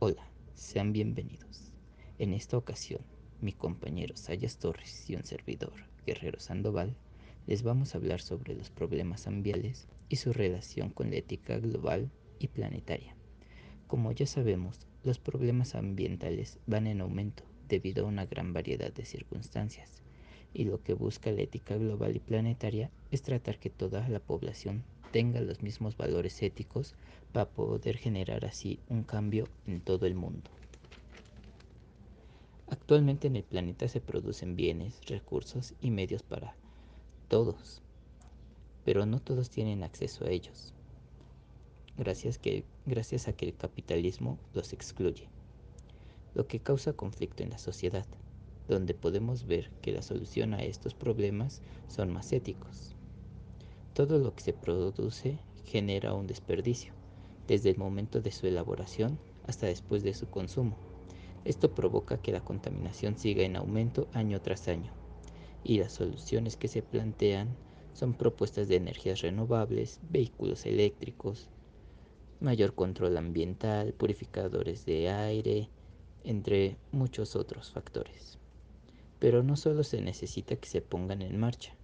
Hola, sean bienvenidos. En esta ocasión, mi compañero Sayas Torres y un servidor, Guerrero Sandoval, les vamos a hablar sobre los problemas ambientales y su relación con la ética global y planetaria. Como ya sabemos, los problemas ambientales van en aumento debido a una gran variedad de circunstancias, y lo que busca la ética global y planetaria es tratar que toda la población tenga los mismos valores éticos para poder generar así un cambio en todo el mundo. Actualmente en el planeta se producen bienes, recursos y medios para todos, pero no todos tienen acceso a ellos, gracias, que, gracias a que el capitalismo los excluye, lo que causa conflicto en la sociedad, donde podemos ver que la solución a estos problemas son más éticos. Todo lo que se produce genera un desperdicio, desde el momento de su elaboración hasta después de su consumo. Esto provoca que la contaminación siga en aumento año tras año, y las soluciones que se plantean son propuestas de energías renovables, vehículos eléctricos, mayor control ambiental, purificadores de aire, entre muchos otros factores. Pero no solo se necesita que se pongan en marcha,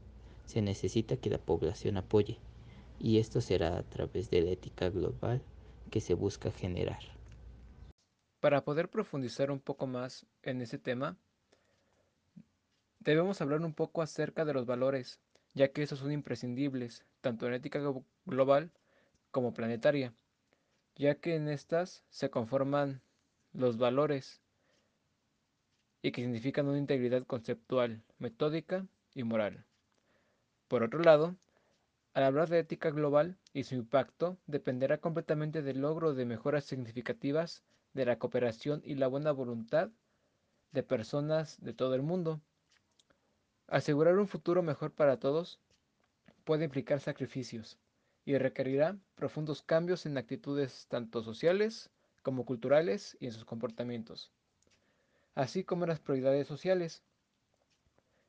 se necesita que la población apoye, y esto será a través de la ética global que se busca generar. Para poder profundizar un poco más en ese tema, debemos hablar un poco acerca de los valores, ya que esos son imprescindibles, tanto en ética global como planetaria, ya que en estas se conforman los valores y que significan una integridad conceptual, metódica y moral. Por otro lado, al hablar de ética global y su impacto, dependerá completamente del logro de mejoras significativas de la cooperación y la buena voluntad de personas de todo el mundo. Asegurar un futuro mejor para todos puede implicar sacrificios y requerirá profundos cambios en actitudes tanto sociales como culturales y en sus comportamientos, así como en las prioridades sociales,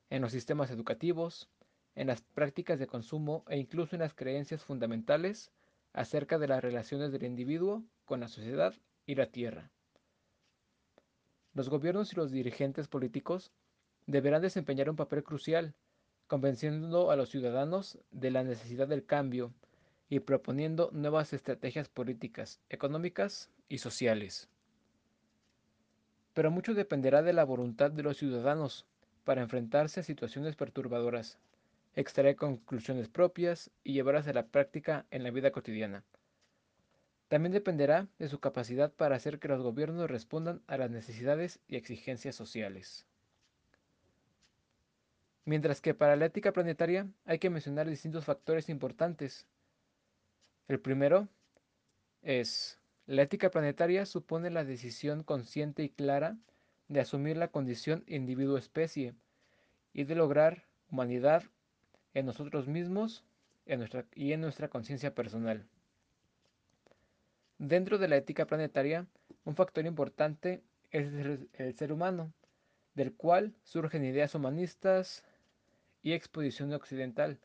en los sistemas educativos, en las prácticas de consumo e incluso en las creencias fundamentales acerca de las relaciones del individuo con la sociedad y la tierra. Los gobiernos y los dirigentes políticos deberán desempeñar un papel crucial, convenciendo a los ciudadanos de la necesidad del cambio y proponiendo nuevas estrategias políticas, económicas y sociales. Pero mucho dependerá de la voluntad de los ciudadanos para enfrentarse a situaciones perturbadoras extraer conclusiones propias y llevarlas a la práctica en la vida cotidiana. También dependerá de su capacidad para hacer que los gobiernos respondan a las necesidades y exigencias sociales. Mientras que para la ética planetaria hay que mencionar distintos factores importantes. El primero es, la ética planetaria supone la decisión consciente y clara de asumir la condición individuo-especie y de lograr humanidad en nosotros mismos y en nuestra conciencia personal. Dentro de la ética planetaria, un factor importante es el ser humano, del cual surgen ideas humanistas y exposición occidental,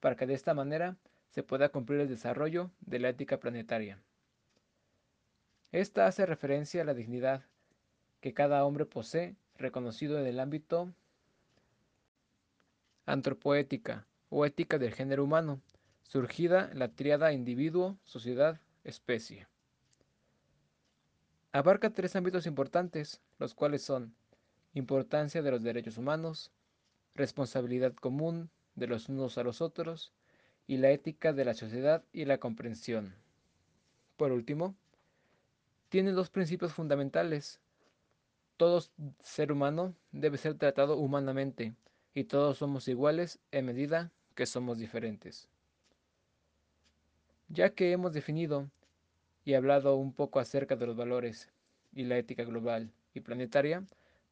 para que de esta manera se pueda cumplir el desarrollo de la ética planetaria. Esta hace referencia a la dignidad que cada hombre posee, reconocido en el ámbito antropoética, o ética del género humano, surgida la tríada individuo, sociedad, especie. Abarca tres ámbitos importantes, los cuales son importancia de los derechos humanos, responsabilidad común de los unos a los otros y la ética de la sociedad y la comprensión. Por último, tiene dos principios fundamentales. Todo ser humano debe ser tratado humanamente y todos somos iguales en medida que somos diferentes. Ya que hemos definido y hablado un poco acerca de los valores y la ética global y planetaria,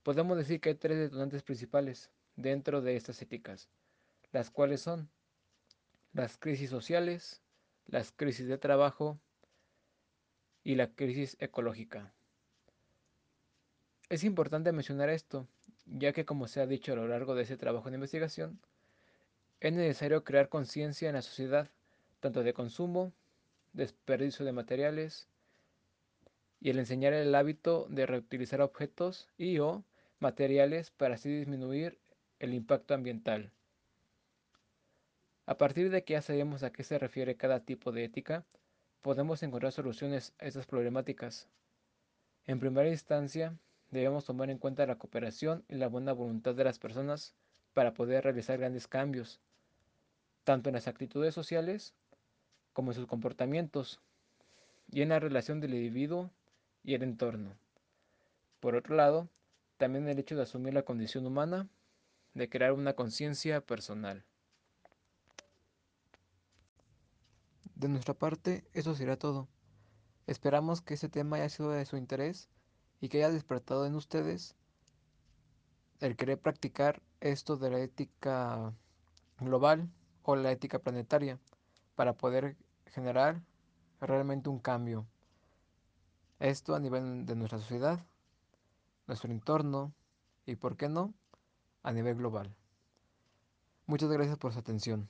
podemos decir que hay tres detonantes principales dentro de estas éticas, las cuales son las crisis sociales, las crisis de trabajo y la crisis ecológica. Es importante mencionar esto, ya que como se ha dicho a lo largo de ese trabajo de investigación, es necesario crear conciencia en la sociedad, tanto de consumo, desperdicio de materiales y el enseñar el hábito de reutilizar objetos y o materiales para así disminuir el impacto ambiental. A partir de que ya sabemos a qué se refiere cada tipo de ética, podemos encontrar soluciones a estas problemáticas. En primera instancia, debemos tomar en cuenta la cooperación y la buena voluntad de las personas para poder realizar grandes cambios, tanto en las actitudes sociales como en sus comportamientos y en la relación del individuo y el entorno. Por otro lado, también el hecho de asumir la condición humana, de crear una conciencia personal. De nuestra parte, eso será todo. Esperamos que este tema haya sido de su interés y que haya despertado en ustedes el querer practicar esto de la ética global o la ética planetaria para poder generar realmente un cambio. Esto a nivel de nuestra sociedad, nuestro entorno y, por qué no, a nivel global. Muchas gracias por su atención.